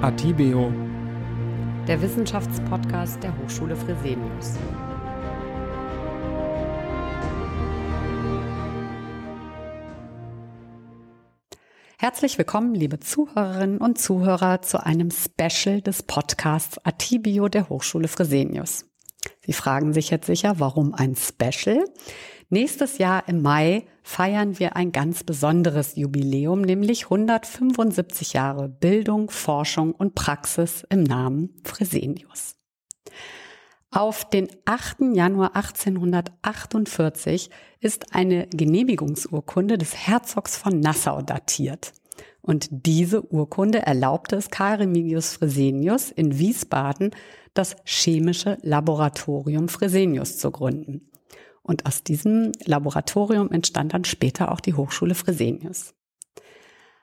Atibeo, der Wissenschaftspodcast der Hochschule Fresenius. Herzlich willkommen, liebe Zuhörerinnen und Zuhörer, zu einem Special des Podcasts Atibio der Hochschule Fresenius. Sie fragen sich jetzt sicher, warum ein Special? Nächstes Jahr im Mai feiern wir ein ganz besonderes Jubiläum, nämlich 175 Jahre Bildung, Forschung und Praxis im Namen Fresenius. Auf den 8. Januar 1848 ist eine Genehmigungsurkunde des Herzogs von Nassau datiert. Und diese Urkunde erlaubte es Karl Remigius Fresenius in Wiesbaden, das chemische Laboratorium Fresenius zu gründen. Und aus diesem Laboratorium entstand dann später auch die Hochschule Fresenius.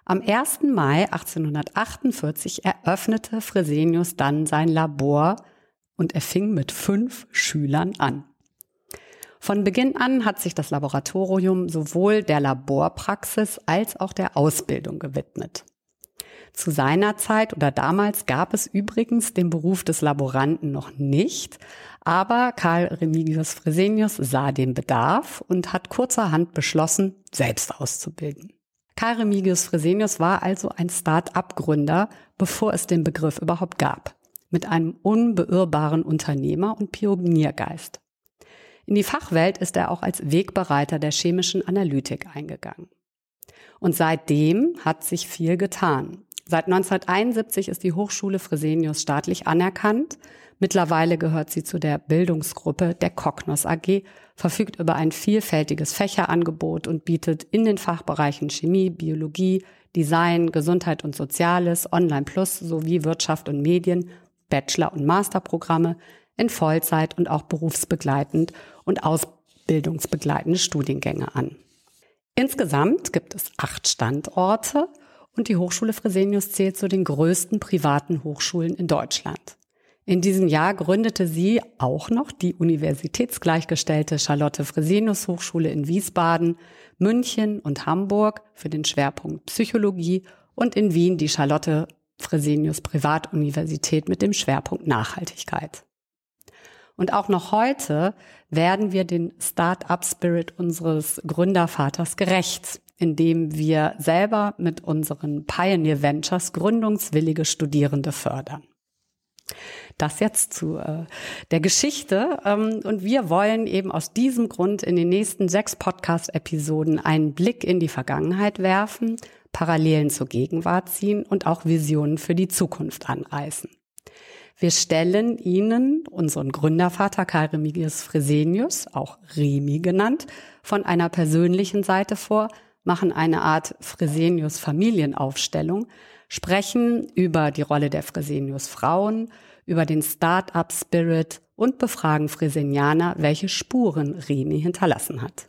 Am 1. Mai 1848 eröffnete Fresenius dann sein Labor und er fing mit fünf Schülern an. Von Beginn an hat sich das Laboratorium sowohl der Laborpraxis als auch der Ausbildung gewidmet. Zu seiner Zeit oder damals gab es übrigens den Beruf des Laboranten noch nicht, aber Karl Remigius Fresenius sah den Bedarf und hat kurzerhand beschlossen, selbst auszubilden. Karl Remigius Fresenius war also ein Start-up-Gründer, bevor es den Begriff überhaupt gab, mit einem unbeirrbaren Unternehmer und Pioniergeist. In die Fachwelt ist er auch als Wegbereiter der chemischen Analytik eingegangen. Und seitdem hat sich viel getan. Seit 1971 ist die Hochschule Fresenius staatlich anerkannt. Mittlerweile gehört sie zu der Bildungsgruppe der Cognos AG, verfügt über ein vielfältiges Fächerangebot und bietet in den Fachbereichen Chemie, Biologie, Design, Gesundheit und Soziales, Online Plus sowie Wirtschaft und Medien, Bachelor- und Masterprogramme in Vollzeit und auch berufsbegleitend und ausbildungsbegleitende Studiengänge an. Insgesamt gibt es acht Standorte und die Hochschule Fresenius zählt zu den größten privaten Hochschulen in Deutschland. In diesem Jahr gründete sie auch noch die universitätsgleichgestellte Charlotte Fresenius Hochschule in Wiesbaden, München und Hamburg für den Schwerpunkt Psychologie und in Wien die Charlotte Fresenius Privatuniversität mit dem Schwerpunkt Nachhaltigkeit. Und auch noch heute werden wir den Start-up-Spirit unseres Gründervaters gerecht indem wir selber mit unseren Pioneer Ventures gründungswillige Studierende fördern. Das jetzt zu äh, der Geschichte. Ähm, und wir wollen eben aus diesem Grund in den nächsten sechs Podcast-Episoden einen Blick in die Vergangenheit werfen, Parallelen zur Gegenwart ziehen und auch Visionen für die Zukunft anreißen. Wir stellen Ihnen unseren Gründervater Karl Remigius Fresenius, auch Remi genannt, von einer persönlichen Seite vor, machen eine Art Fresenius Familienaufstellung, sprechen über die Rolle der Fresenius Frauen, über den Start-up Spirit und befragen Fresenianer, welche Spuren Remi hinterlassen hat.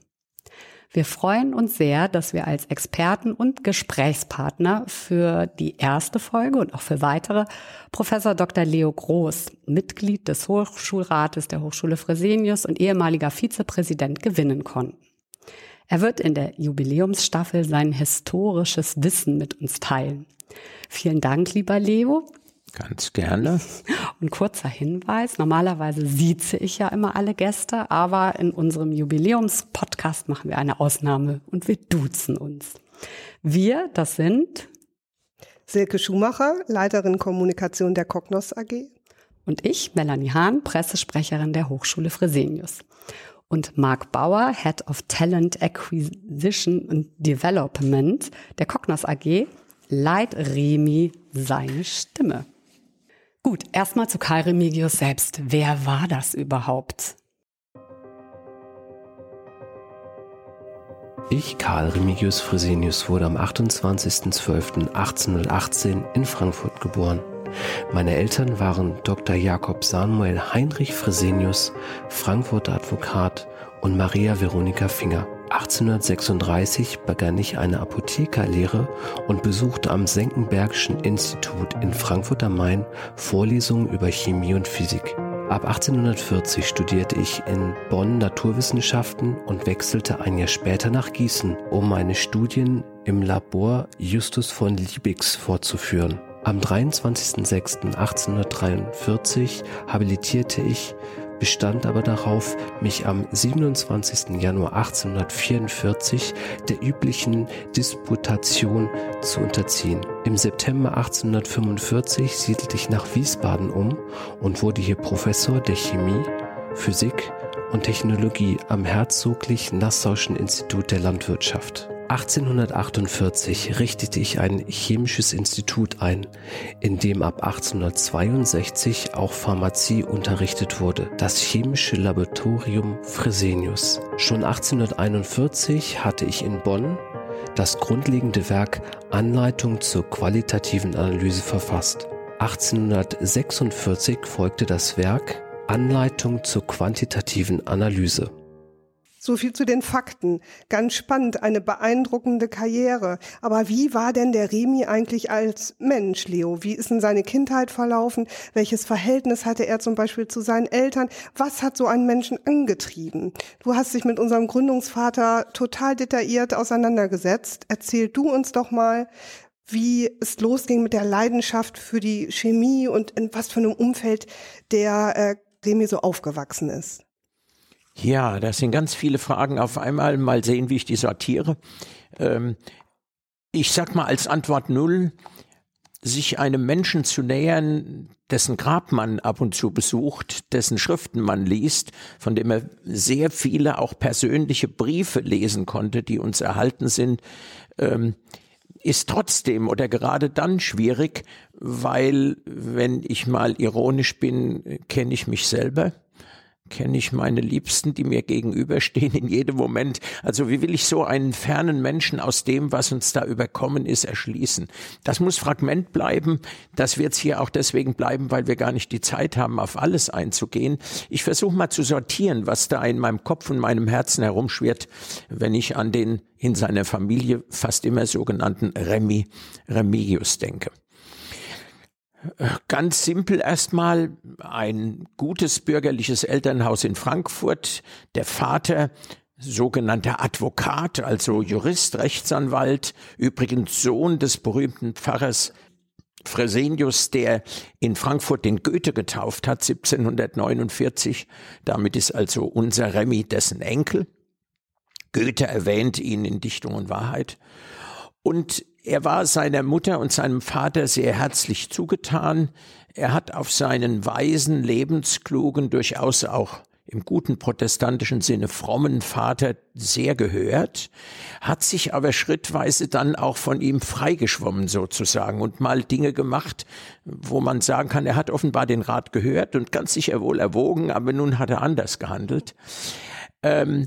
Wir freuen uns sehr, dass wir als Experten und Gesprächspartner für die erste Folge und auch für weitere Professor Dr. Leo Groß, Mitglied des Hochschulrates der Hochschule Fresenius und ehemaliger Vizepräsident gewinnen konnten. Er wird in der Jubiläumsstaffel sein historisches Wissen mit uns teilen. Vielen Dank, lieber Leo. Ganz gerne. Und kurzer Hinweis, normalerweise sieze ich ja immer alle Gäste, aber in unserem Jubiläumspodcast machen wir eine Ausnahme und wir duzen uns. Wir, das sind Silke Schumacher, Leiterin Kommunikation der Cognos AG. Und ich, Melanie Hahn, Pressesprecherin der Hochschule Fresenius und Mark Bauer, Head of Talent Acquisition and Development der Cognos AG, leiht Remi seine Stimme. Gut, erstmal zu Karl Remigius selbst. Wer war das überhaupt? Ich, Karl Remigius Fresenius, wurde am 28.12.1818 in Frankfurt geboren. Meine Eltern waren Dr. Jakob Samuel Heinrich Fresenius, Frankfurter Advokat und Maria Veronika Finger. 1836 begann ich eine Apothekerlehre und besuchte am Senckenbergschen Institut in Frankfurt am Main Vorlesungen über Chemie und Physik. Ab 1840 studierte ich in Bonn Naturwissenschaften und wechselte ein Jahr später nach Gießen, um meine Studien im Labor Justus von Liebigs fortzuführen. Am 23.06.1843 habilitierte ich, bestand aber darauf, mich am 27. Januar 1844 der üblichen Disputation zu unterziehen. Im September 1845 siedelte ich nach Wiesbaden um und wurde hier Professor der Chemie, Physik und Technologie am Herzoglich Nassauischen Institut der Landwirtschaft. 1848 richtete ich ein chemisches Institut ein, in dem ab 1862 auch Pharmazie unterrichtet wurde, das chemische Laboratorium Fresenius. Schon 1841 hatte ich in Bonn das grundlegende Werk Anleitung zur qualitativen Analyse verfasst. 1846 folgte das Werk Anleitung zur quantitativen Analyse. So viel zu den Fakten. Ganz spannend, eine beeindruckende Karriere. Aber wie war denn der Remi eigentlich als Mensch, Leo? Wie ist denn seine Kindheit verlaufen? Welches Verhältnis hatte er zum Beispiel zu seinen Eltern? Was hat so einen Menschen angetrieben? Du hast dich mit unserem Gründungsvater total detailliert auseinandergesetzt. Erzähl du uns doch mal, wie es losging mit der Leidenschaft für die Chemie und in was für einem Umfeld der äh, Remi so aufgewachsen ist. Ja, das sind ganz viele Fragen auf einmal. Mal sehen, wie ich die sortiere. Ähm, ich sag mal als Antwort null, sich einem Menschen zu nähern, dessen Grab man ab und zu besucht, dessen Schriften man liest, von dem er sehr viele auch persönliche Briefe lesen konnte, die uns erhalten sind, ähm, ist trotzdem oder gerade dann schwierig, weil, wenn ich mal ironisch bin, kenne ich mich selber kenne ich meine Liebsten, die mir gegenüberstehen in jedem Moment. Also wie will ich so einen fernen Menschen aus dem, was uns da überkommen ist, erschließen? Das muss Fragment bleiben. Das wird es hier auch deswegen bleiben, weil wir gar nicht die Zeit haben, auf alles einzugehen. Ich versuche mal zu sortieren, was da in meinem Kopf und meinem Herzen herumschwirrt, wenn ich an den in seiner Familie fast immer sogenannten Remi Remigius denke. Ganz simpel erstmal ein gutes bürgerliches Elternhaus in Frankfurt. Der Vater sogenannter Advokat, also Jurist, Rechtsanwalt, übrigens Sohn des berühmten Pfarrers Fresenius, der in Frankfurt den Goethe getauft hat, 1749. Damit ist also unser Remy dessen Enkel. Goethe erwähnt ihn in Dichtung und Wahrheit. Und er war seiner Mutter und seinem Vater sehr herzlich zugetan. Er hat auf seinen weisen, lebensklugen, durchaus auch im guten protestantischen Sinne frommen Vater sehr gehört, hat sich aber schrittweise dann auch von ihm freigeschwommen sozusagen und mal Dinge gemacht, wo man sagen kann, er hat offenbar den Rat gehört und ganz sicher wohl erwogen, aber nun hat er anders gehandelt. Ähm,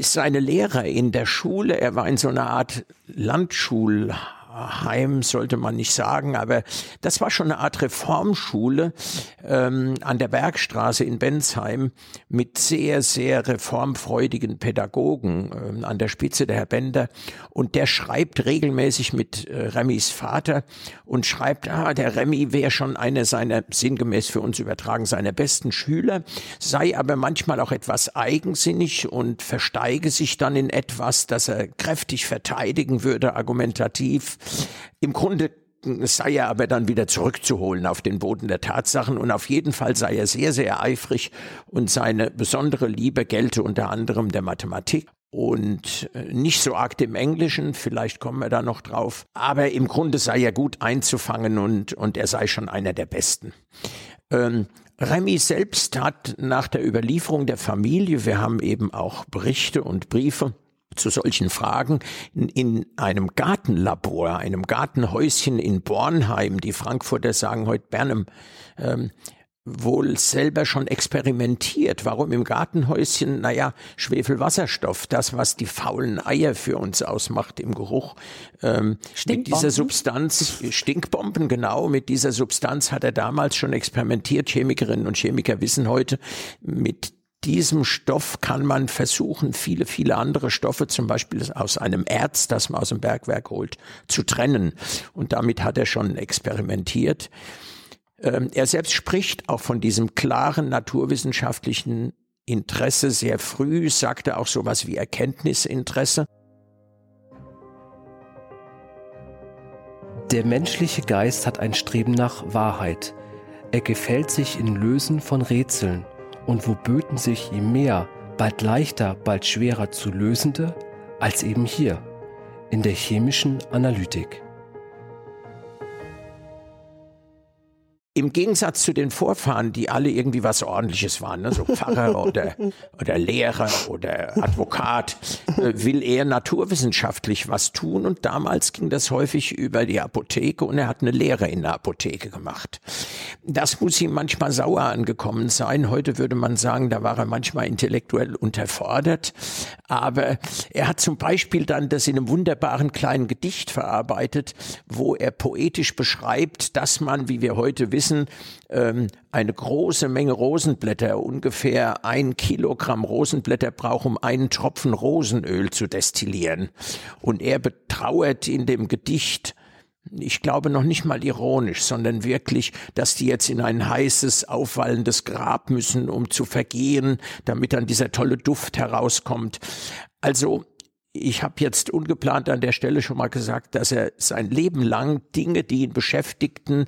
seine Lehrer in der Schule, er war in so einer Art Landschul Heim sollte man nicht sagen, aber das war schon eine Art Reformschule ähm, an der Bergstraße in Bensheim mit sehr, sehr reformfreudigen Pädagogen ähm, an der Spitze der Herr Bender. Und der schreibt regelmäßig mit äh, Remmis Vater und schreibt, ah, der Remy wäre schon einer seiner, sinngemäß für uns übertragen, seiner besten Schüler, sei aber manchmal auch etwas eigensinnig und versteige sich dann in etwas, das er kräftig verteidigen würde, argumentativ im Grunde sei er aber dann wieder zurückzuholen auf den Boden der Tatsachen und auf jeden Fall sei er sehr, sehr eifrig und seine besondere Liebe gelte unter anderem der Mathematik und äh, nicht so arg dem Englischen, vielleicht kommen wir da noch drauf, aber im Grunde sei er gut einzufangen und, und er sei schon einer der Besten. Ähm, Remy selbst hat nach der Überlieferung der Familie, wir haben eben auch Berichte und Briefe, zu solchen Fragen in, in einem Gartenlabor, einem Gartenhäuschen in Bornheim, die Frankfurter sagen heute Bernheim, ähm, wohl selber schon experimentiert. Warum im Gartenhäuschen? Naja, Schwefelwasserstoff, das, was die faulen Eier für uns ausmacht im Geruch. Ähm, mit dieser Substanz, Stinkbomben, genau, mit dieser Substanz hat er damals schon experimentiert. Chemikerinnen und Chemiker wissen heute, mit diesem Stoff kann man versuchen, viele, viele andere Stoffe, zum Beispiel aus einem Erz, das man aus dem Bergwerk holt, zu trennen. Und damit hat er schon experimentiert. Ähm, er selbst spricht auch von diesem klaren naturwissenschaftlichen Interesse sehr früh, sagte auch sowas wie Erkenntnisinteresse. Der menschliche Geist hat ein Streben nach Wahrheit. Er gefällt sich in Lösen von Rätseln. Und wo böten sich je mehr, bald leichter, bald schwerer zu lösende, als eben hier, in der chemischen Analytik. Im Gegensatz zu den Vorfahren, die alle irgendwie was Ordentliches waren, ne? so Pfarrer oder, oder Lehrer oder Advokat, äh, will er naturwissenschaftlich was tun und damals ging das häufig über die Apotheke und er hat eine Lehre in der Apotheke gemacht. Das muss ihm manchmal sauer angekommen sein. Heute würde man sagen, da war er manchmal intellektuell unterfordert. Aber er hat zum Beispiel dann das in einem wunderbaren kleinen Gedicht verarbeitet, wo er poetisch beschreibt, dass man, wie wir heute wissen, wissen, ähm, eine große Menge Rosenblätter, ungefähr ein Kilogramm Rosenblätter braucht, um einen Tropfen Rosenöl zu destillieren. Und er betrauert in dem Gedicht, ich glaube noch nicht mal ironisch, sondern wirklich, dass die jetzt in ein heißes, aufwallendes Grab müssen, um zu vergehen, damit dann dieser tolle Duft herauskommt. Also ich habe jetzt ungeplant an der Stelle schon mal gesagt, dass er sein Leben lang Dinge, die ihn beschäftigten,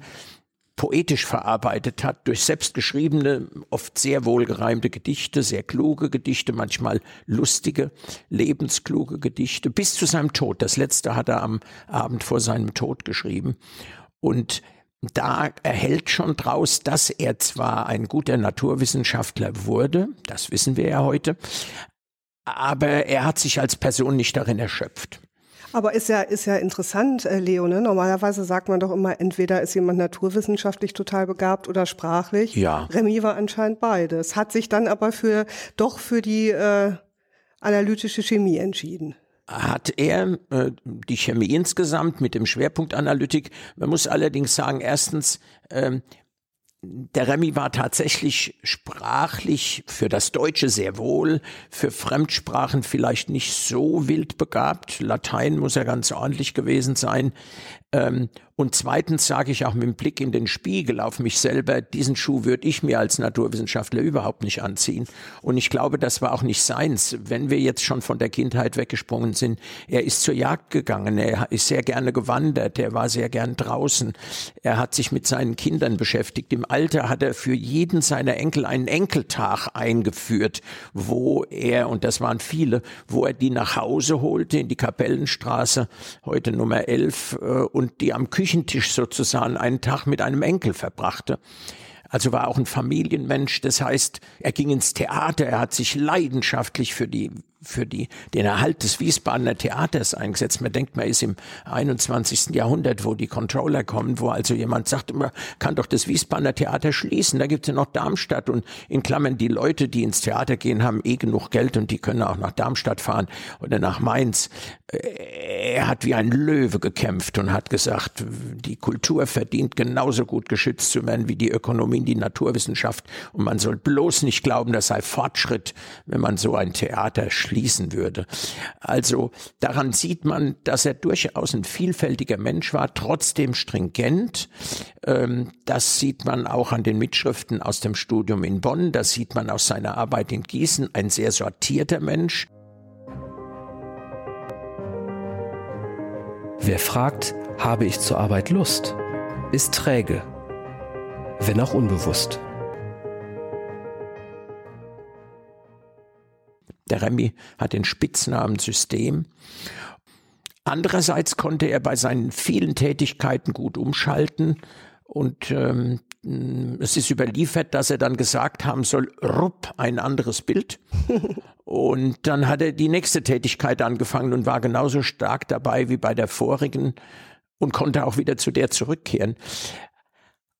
poetisch verarbeitet hat durch selbstgeschriebene, oft sehr wohlgereimte Gedichte, sehr kluge Gedichte, manchmal lustige, lebenskluge Gedichte, bis zu seinem Tod. Das letzte hat er am Abend vor seinem Tod geschrieben. Und da erhält schon draus, dass er zwar ein guter Naturwissenschaftler wurde, das wissen wir ja heute, aber er hat sich als Person nicht darin erschöpft. Aber ist ja, ist ja interessant, äh, Leo, ne? Normalerweise sagt man doch immer, entweder ist jemand naturwissenschaftlich total begabt oder sprachlich. Ja. Remy war anscheinend beides. Hat sich dann aber für, doch für die, äh, analytische Chemie entschieden hat er äh, die Chemie insgesamt mit dem Schwerpunkt Analytik. Man muss allerdings sagen, erstens, ähm, der Remy war tatsächlich sprachlich für das Deutsche sehr wohl, für Fremdsprachen vielleicht nicht so wild begabt. Latein muss er ganz ordentlich gewesen sein. Ähm, und zweitens sage ich auch mit dem Blick in den Spiegel auf mich selber, diesen Schuh würde ich mir als Naturwissenschaftler überhaupt nicht anziehen. Und ich glaube, das war auch nicht seins. Wenn wir jetzt schon von der Kindheit weggesprungen sind, er ist zur Jagd gegangen, er ist sehr gerne gewandert, er war sehr gern draußen, er hat sich mit seinen Kindern beschäftigt. Im Alter hat er für jeden seiner Enkel einen Enkeltag eingeführt, wo er, und das waren viele, wo er die nach Hause holte in die Kapellenstraße, heute Nummer 11, und die am Küchentisch sozusagen einen Tag mit einem Enkel verbrachte. Also war auch ein Familienmensch. Das heißt, er ging ins Theater, er hat sich leidenschaftlich für die für die, den Erhalt des Wiesbadener Theaters eingesetzt. Man denkt, man ist im 21. Jahrhundert, wo die Controller kommen, wo also jemand sagt, man kann doch das Wiesbadener Theater schließen. Da gibt es ja noch Darmstadt und in Klammern die Leute, die ins Theater gehen, haben eh genug Geld und die können auch nach Darmstadt fahren oder nach Mainz. Äh, er hat wie ein Löwe gekämpft und hat gesagt, die Kultur verdient genauso gut geschützt zu werden wie die Ökonomie, die Naturwissenschaft. Und man soll bloß nicht glauben, das sei Fortschritt, wenn man so ein Theater schließt schließen würde. Also daran sieht man, dass er durchaus ein vielfältiger Mensch war, trotzdem stringent. Ähm, das sieht man auch an den Mitschriften aus dem Studium in Bonn, das sieht man aus seiner Arbeit in Gießen, ein sehr sortierter Mensch. Wer fragt, habe ich zur Arbeit Lust, ist träge, wenn auch unbewusst. Der Remy hat den Spitznamen System. Andererseits konnte er bei seinen vielen Tätigkeiten gut umschalten und ähm, es ist überliefert, dass er dann gesagt haben soll, rupp, ein anderes Bild. und dann hat er die nächste Tätigkeit angefangen und war genauso stark dabei wie bei der vorigen und konnte auch wieder zu der zurückkehren.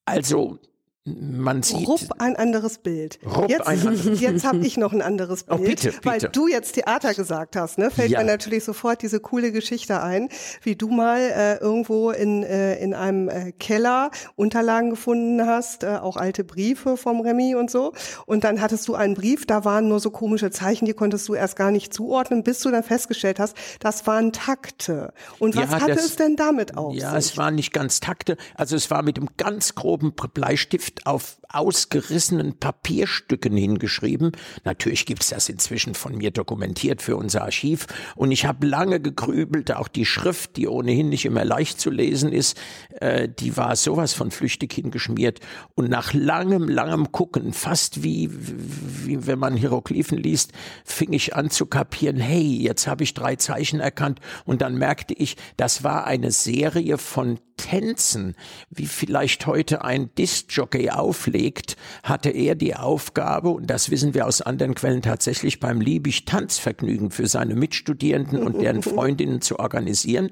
Also man sieht. Rupp ein anderes Bild. Rupp jetzt ein jetzt habe ich noch ein anderes oh, Bild. Oh, bitte, bitte. Weil du jetzt Theater gesagt hast, ne, fällt ja. mir natürlich sofort diese coole Geschichte ein, wie du mal äh, irgendwo in, äh, in einem äh, Keller Unterlagen gefunden hast, äh, auch alte Briefe vom Remy und so. Und dann hattest du einen Brief, da waren nur so komische Zeichen, die konntest du erst gar nicht zuordnen, bis du dann festgestellt hast, das waren Takte. Und was ja, hatte das, es denn damit auf Ja, sich? es waren nicht ganz Takte. Also es war mit einem ganz groben Bleistift Stift auf ausgerissenen Papierstücken hingeschrieben. Natürlich gibt's das inzwischen von mir dokumentiert für unser Archiv. Und ich habe lange gegrübelt, auch die Schrift, die ohnehin nicht immer leicht zu lesen ist, äh, die war sowas von flüchtig hingeschmiert. Und nach langem, langem Gucken, fast wie, wie wenn man Hieroglyphen liest, fing ich an zu kapieren, hey, jetzt habe ich drei Zeichen erkannt. Und dann merkte ich, das war eine Serie von Tänzen, wie vielleicht heute ein Discjockey auflegt, hatte er die Aufgabe, und das wissen wir aus anderen Quellen tatsächlich, beim Liebig Tanzvergnügen für seine Mitstudierenden und deren Freundinnen zu organisieren.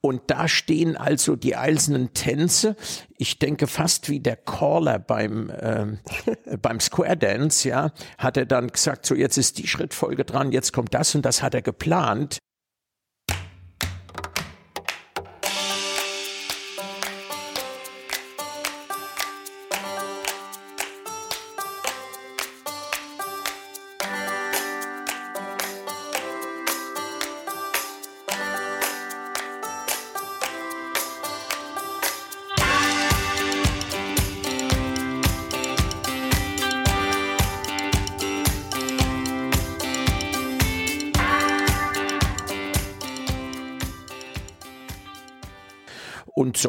Und da stehen also die einzelnen Tänze, ich denke fast wie der Caller beim, äh, beim Square Dance, ja, hat er dann gesagt, so jetzt ist die Schrittfolge dran, jetzt kommt das und das hat er geplant.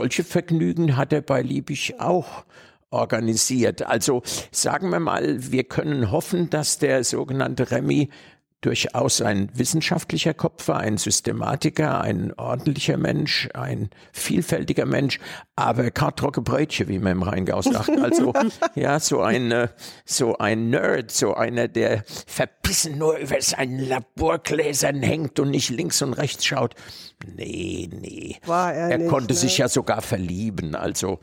Solche Vergnügen hat er bei Liebig auch organisiert. Also sagen wir mal, wir können hoffen, dass der sogenannte Remy durchaus ein wissenschaftlicher Kopf war, ein Systematiker, ein ordentlicher Mensch, ein vielfältiger Mensch, aber kartrocke Brötchen, wie man im Rheingau sagt. Also, ja, so ein, äh, so ein Nerd, so einer, der verbissen nur über seinen Laborgläsern hängt und nicht links und rechts schaut. Nee, nee. War er er nicht, konnte ne? sich ja sogar verlieben. Also,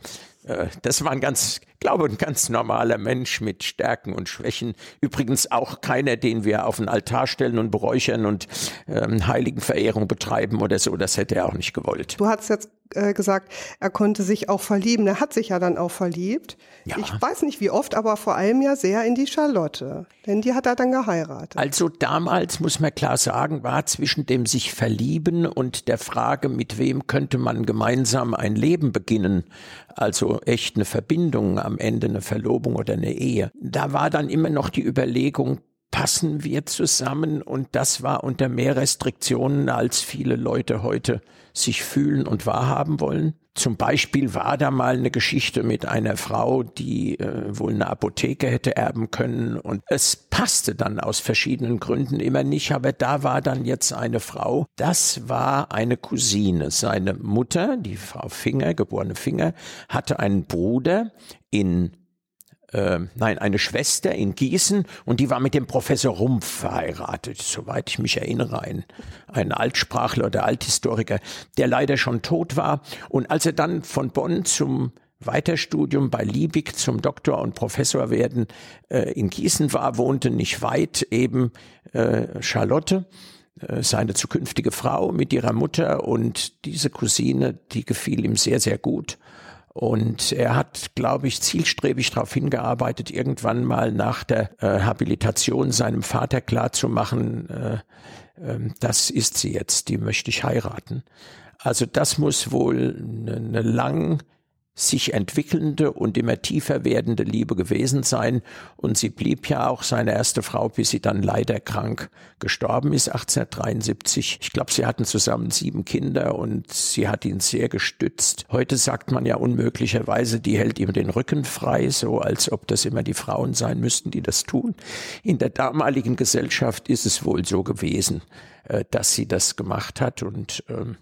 das war ein ganz, glaube ein ganz normaler Mensch mit Stärken und Schwächen. Übrigens auch keiner, den wir auf den Altar stellen und beräuchern und ähm, Heiligenverehrung betreiben oder so. Das hätte er auch nicht gewollt. Du hast jetzt äh, gesagt, er konnte sich auch verlieben. Er hat sich ja dann auch verliebt. Ja. Ich weiß nicht wie oft, aber vor allem ja sehr in die Charlotte. Denn die hat er dann geheiratet. Also damals, muss man klar sagen, war zwischen dem sich verlieben und der Frage, mit wem könnte man gemeinsam ein Leben beginnen, also echt eine Verbindung, am Ende eine Verlobung oder eine Ehe. Da war dann immer noch die Überlegung, passen wir zusammen und das war unter mehr Restriktionen, als viele Leute heute sich fühlen und wahrhaben wollen. Zum Beispiel war da mal eine Geschichte mit einer Frau, die äh, wohl eine Apotheke hätte erben können und es passte dann aus verschiedenen Gründen immer nicht, aber da war dann jetzt eine Frau, das war eine Cousine. Seine Mutter, die Frau Finger, geborene Finger, hatte einen Bruder in äh, nein, eine Schwester in Gießen und die war mit dem Professor Rumpf verheiratet, soweit ich mich erinnere, ein, ein Altsprachler oder Althistoriker, der leider schon tot war. Und als er dann von Bonn zum Weiterstudium bei Liebig zum Doktor und Professor werden äh, in Gießen war, wohnte nicht weit eben äh, Charlotte äh, seine zukünftige Frau mit ihrer Mutter und diese Cousine, die gefiel ihm sehr, sehr gut. Und er hat, glaube ich, zielstrebig darauf hingearbeitet, irgendwann mal nach der äh, Habilitation seinem Vater klarzumachen, äh, äh, das ist sie jetzt, die möchte ich heiraten. Also das muss wohl eine, eine lang sich entwickelnde und immer tiefer werdende Liebe gewesen sein. Und sie blieb ja auch seine erste Frau, bis sie dann leider krank gestorben ist, 1873. Ich glaube, sie hatten zusammen sieben Kinder und sie hat ihn sehr gestützt. Heute sagt man ja unmöglicherweise, die hält ihm den Rücken frei, so als ob das immer die Frauen sein müssten, die das tun. In der damaligen Gesellschaft ist es wohl so gewesen, äh, dass sie das gemacht hat und ähm,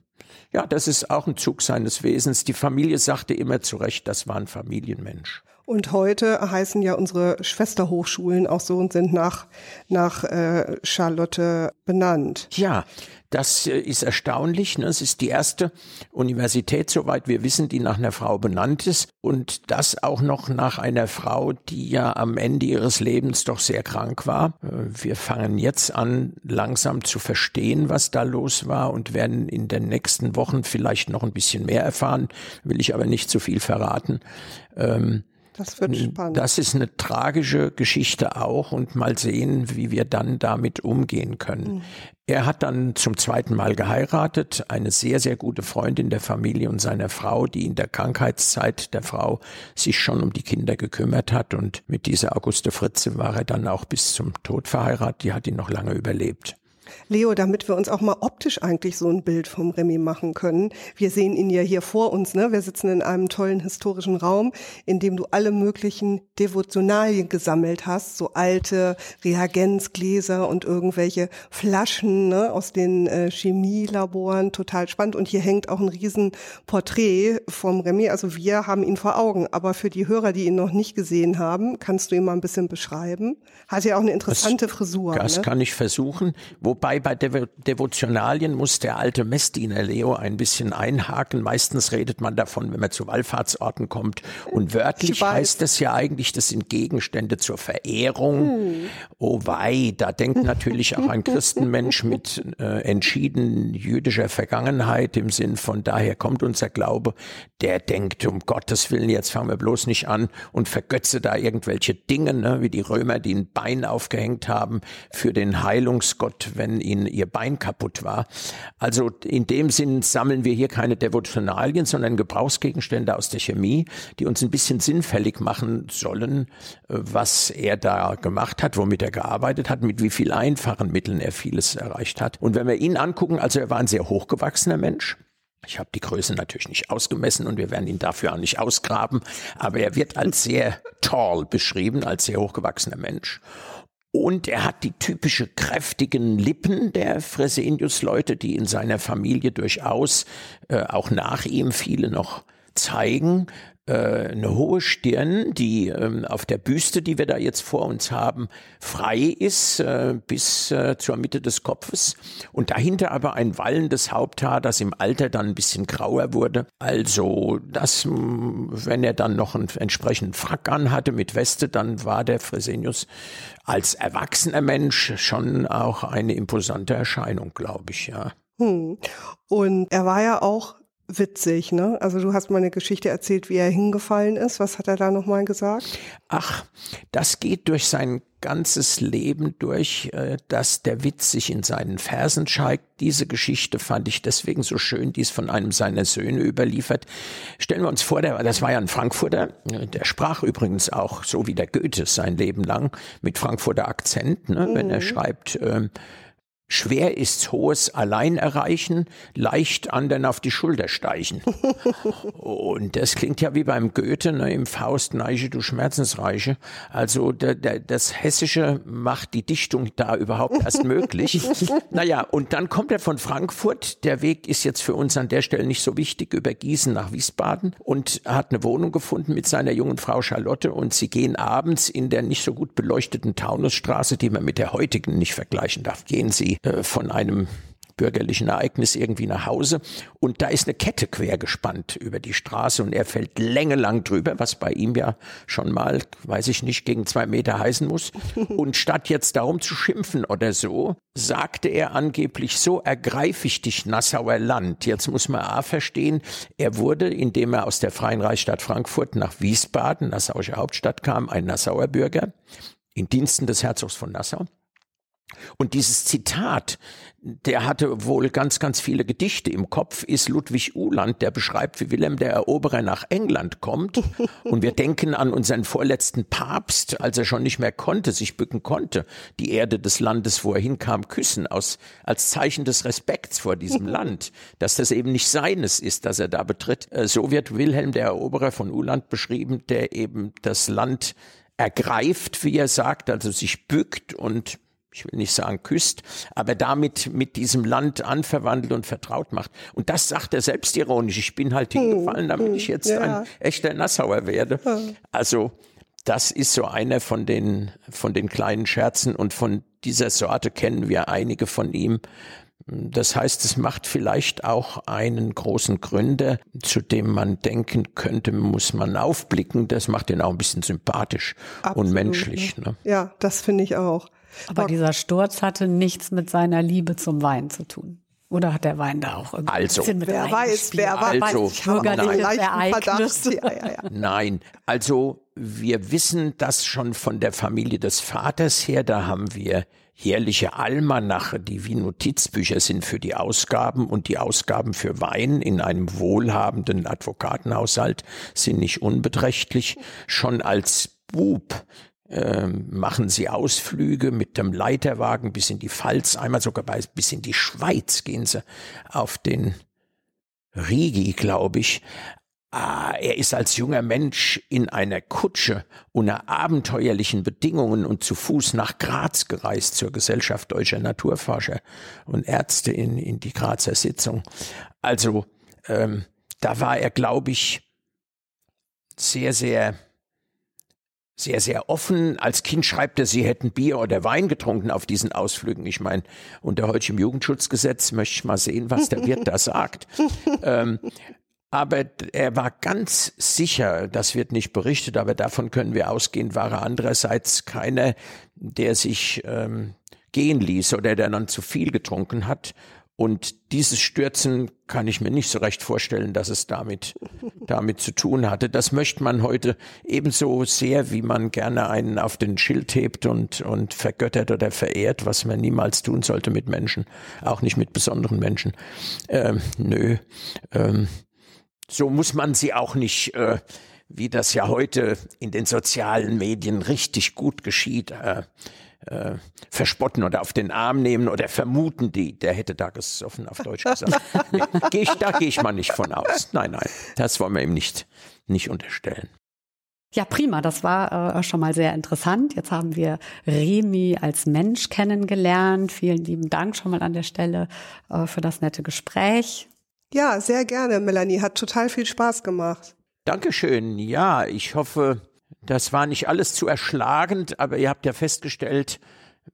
ja, das ist auch ein Zug seines Wesens. Die Familie sagte immer zu Recht, das war ein Familienmensch. Und heute heißen ja unsere Schwesterhochschulen auch so und sind nach, nach äh, Charlotte benannt. Ja, das äh, ist erstaunlich. Ne? Es ist die erste Universität, soweit wir wissen, die nach einer Frau benannt ist. Und das auch noch nach einer Frau, die ja am Ende ihres Lebens doch sehr krank war. Äh, Wir fangen jetzt an, langsam zu verstehen, was da los war und werden in den nächsten Wochen vielleicht noch ein bisschen mehr erfahren. Will ich aber nicht zu viel verraten. Ähm, Das wird spannend. Das ist eine tragische Geschichte auch und mal sehen, wie wir dann damit umgehen können. Mhm. Er hat dann zum zweiten Mal geheiratet, eine sehr, sehr gute Freundin der Familie und seiner Frau, die in der Krankheitszeit der Frau sich schon um die Kinder gekümmert hat. Und mit dieser Auguste Fritze war er dann auch bis zum Tod verheiratet. Die hat ihn noch lange überlebt. Leo, damit wir uns auch mal optisch eigentlich so ein Bild vom Remy machen können. Wir sehen ihn ja hier vor uns, ne? Wir sitzen in einem tollen historischen Raum, in dem du alle möglichen Devotionalien gesammelt hast, so alte Reagenzgläser und irgendwelche Flaschen ne? aus den äh, Chemielaboren, total spannend. Und hier hängt auch ein Riesenporträt vom Remy. Also wir haben ihn vor Augen, aber für die Hörer, die ihn noch nicht gesehen haben, kannst du ihn mal ein bisschen beschreiben? Hat ja auch eine interessante das, Frisur. Das ne? kann ich versuchen. Wobei Wobei bei Devo Devotionalien muss der alte Messdiener Leo ein bisschen einhaken. Meistens redet man davon, wenn man zu Wallfahrtsorten kommt. Und wörtlich heißt das ja eigentlich, das sind Gegenstände zur Verehrung. Hm. Oh wei, da denkt natürlich auch ein Christenmensch mit äh, entschieden jüdischer Vergangenheit im Sinn von daher kommt unser Glaube, der denkt, um Gottes Willen, jetzt fangen wir bloß nicht an und vergötze da irgendwelche Dinge, ne, wie die Römer, die ein Bein aufgehängt haben für den Heilungsgott, wenn wenn ihnen ihr Bein kaputt war. Also in dem Sinn sammeln wir hier keine Devotionalien, sondern Gebrauchsgegenstände aus der Chemie, die uns ein bisschen sinnfällig machen sollen, äh, was er da gemacht hat, womit er gearbeitet hat, mit wie viel einfachen Mitteln er vieles erreicht hat. Und wenn wir ihn angucken, also er war ein sehr hochgewachsener Mensch. Ich habe die Größe natürlich nicht ausgemessen und wir werden ihn dafür auch nicht ausgraben, aber er wird als sehr tall beschrieben, als sehr hochgewachsener Mensch. Und er hat die typische kräftigen Lippen. Der Fresenius-Leute, die in seiner Familie durchaus äh, auch nach ihm viele noch zeigen äh, eine hohe Stirn, die ähm, auf der Büste, die wir da jetzt vor uns haben, frei ist äh, bis äh, zur Mitte des Kopfes und dahinter aber ein wallendes Haupthaar, das im Alter dann ein bisschen grauer wurde. Also das, wenn er dann noch einen entsprechenden Frack anhatte mit Weste, dann war der Fresenius als erwachsener Mensch schon auch eine imposante Erscheinung, glaube ich, ja. Hm. Und er war ja auch witzig, ne? Also du hast mal eine Geschichte erzählt, wie er hingefallen ist. Was hat er da nochmal gesagt? Ach, das geht durch sein ganzes Leben durch, äh, dass der Witz sich in seinen Versen zeigt. Diese Geschichte fand ich deswegen so schön, die ist von einem seiner Söhne überliefert. Stellen wir uns vor, der, das war ja ein Frankfurter, der sprach übrigens auch, so wie der Goethe sein Leben lang, mit Frankfurter Akzent, ne? Mhm. wenn er mhm. schreibt, äh, Schwer ist's hohes allein erreichen, leicht anderen auf die Schulter steichen. Und das klingt ja wie beim Goethe ne, im Faust Neiche du Schmerzensreiche. Also der, der, das Hessische macht die Dichtung da überhaupt erst möglich. naja, und dann kommt er von Frankfurt. Der Weg ist jetzt für uns an der Stelle nicht so wichtig, über Gießen nach Wiesbaden und hat eine Wohnung gefunden mit seiner jungen Frau Charlotte und sie gehen abends in der nicht so gut beleuchteten Taunusstraße, die man mit der heutigen nicht vergleichen darf, gehen sie äh, von einem bürgerlichen Ereignis irgendwie nach Hause und da ist eine Kette quer gespannt über die Straße und er fällt längelang drüber, was bei ihm ja schon mal, weiß ich nicht, gegen zwei Meter heißen muss. Und statt jetzt darum zu schimpfen oder so, sagte er angeblich, so ergreife ich dich, Nassauer Land. Jetzt muss man A verstehen, er wurde, indem er aus der Freien Reichsstadt Frankfurt nach Wiesbaden, Nassauische Hauptstadt kam, ein Nassauer Bürger in Diensten des Herzogs von Nassau. Und dieses Zitat, der hatte wohl ganz, ganz viele Gedichte im Kopf, ist Ludwig Uhland, der beschreibt, wie Wilhelm der Eroberer nach England kommt. Und wir denken an unseren vorletzten Papst, als er schon nicht mehr konnte, sich bücken konnte, die Erde des Landes, wo er hinkam, küssen, aus, als Zeichen des Respekts vor diesem Land, dass das eben nicht seines ist, dass er da betritt. Äh, so wird Wilhelm der Eroberer von Uhland beschrieben, der eben das Land ergreift, wie er sagt, also sich bückt und ich will nicht sagen küsst, aber damit mit diesem Land anverwandelt und vertraut macht. Und das sagt er selbstironisch. Ich bin halt hm, hingefallen, damit hm, ich jetzt ja. ein echter Nassauer werde. Also das ist so einer von den, von den kleinen Scherzen und von dieser Sorte kennen wir einige von ihm. Das heißt, es macht vielleicht auch einen großen Gründer, zu dem man denken könnte, muss man aufblicken. Das macht ihn auch ein bisschen sympathisch Absolut, und menschlich. Ne? Ja, das finde ich auch. Aber dieser Sturz hatte nichts mit seiner Liebe zum Wein zu tun. Oder hat der Wein da auch irgendwie also, ein bisschen mit Wer weiß, wer weiß. Also, ich habe einen leichten. Ja, ja, ja. Nein, also wir wissen das schon von der Familie des Vaters her. Da haben wir jährliche Almanache, die wie Notizbücher sind für die Ausgaben und die Ausgaben für Wein in einem wohlhabenden Advokatenhaushalt sind nicht unbeträchtlich. Schon als Bub ähm, machen sie Ausflüge mit dem Leiterwagen bis in die Pfalz, einmal sogar bis in die Schweiz gehen sie auf den Rigi, glaube ich. Ah, er ist als junger Mensch in einer Kutsche unter abenteuerlichen Bedingungen und zu Fuß nach Graz gereist zur Gesellschaft Deutscher Naturforscher und Ärzte in, in die Grazer Sitzung. Also ähm, da war er, glaube ich, sehr, sehr sehr, sehr offen. Als Kind schreibt er, sie hätten Bier oder Wein getrunken auf diesen Ausflügen. Ich meine, unter heutigem Jugendschutzgesetz möchte ich mal sehen, was der Wirt da sagt. Ähm, aber er war ganz sicher, das wird nicht berichtet, aber davon können wir ausgehen, war er andererseits keiner, der sich ähm, gehen ließ oder der dann zu viel getrunken hat. Und dieses Stürzen kann ich mir nicht so recht vorstellen, dass es damit, damit zu tun hatte. Das möchte man heute ebenso sehr, wie man gerne einen auf den Schild hebt und, und vergöttert oder verehrt, was man niemals tun sollte mit Menschen, auch nicht mit besonderen Menschen. Ähm, nö, ähm, so muss man sie auch nicht, äh, wie das ja heute in den sozialen Medien richtig gut geschieht, äh, äh, verspotten oder auf den Arm nehmen oder vermuten, die, der hätte da gesoffen, auf Deutsch gesagt. Nee, geh ich, da gehe ich mal nicht von aus. Nein, nein, das wollen wir ihm nicht, nicht unterstellen. Ja, prima. Das war äh, schon mal sehr interessant. Jetzt haben wir Remi als Mensch kennengelernt. Vielen lieben Dank schon mal an der Stelle äh, für das nette Gespräch. Ja, sehr gerne, Melanie. Hat total viel Spaß gemacht. Dankeschön. Ja, ich hoffe, das war nicht alles zu erschlagend, aber ihr habt ja festgestellt,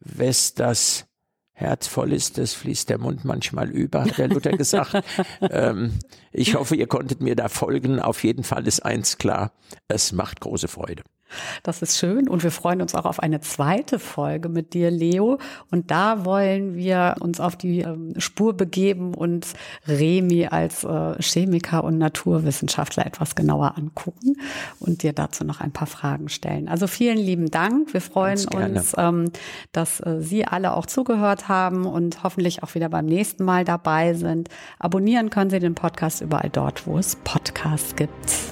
wes das Herz voll ist, das fließt der Mund manchmal über, hat der Luther gesagt. ähm, ich hoffe, ihr konntet mir da folgen. Auf jeden Fall ist eins klar, es macht große Freude. Das ist schön und wir freuen uns auch auf eine zweite Folge mit dir, Leo. Und da wollen wir uns auf die ähm, Spur begeben und Remi als äh, Chemiker und Naturwissenschaftler etwas genauer angucken und dir dazu noch ein paar Fragen stellen. Also vielen lieben Dank. Wir freuen uns, ähm, dass äh, Sie alle auch zugehört haben und hoffentlich auch wieder beim nächsten Mal dabei sind. Abonnieren können Sie den Podcast überall dort, wo es Podcasts gibt.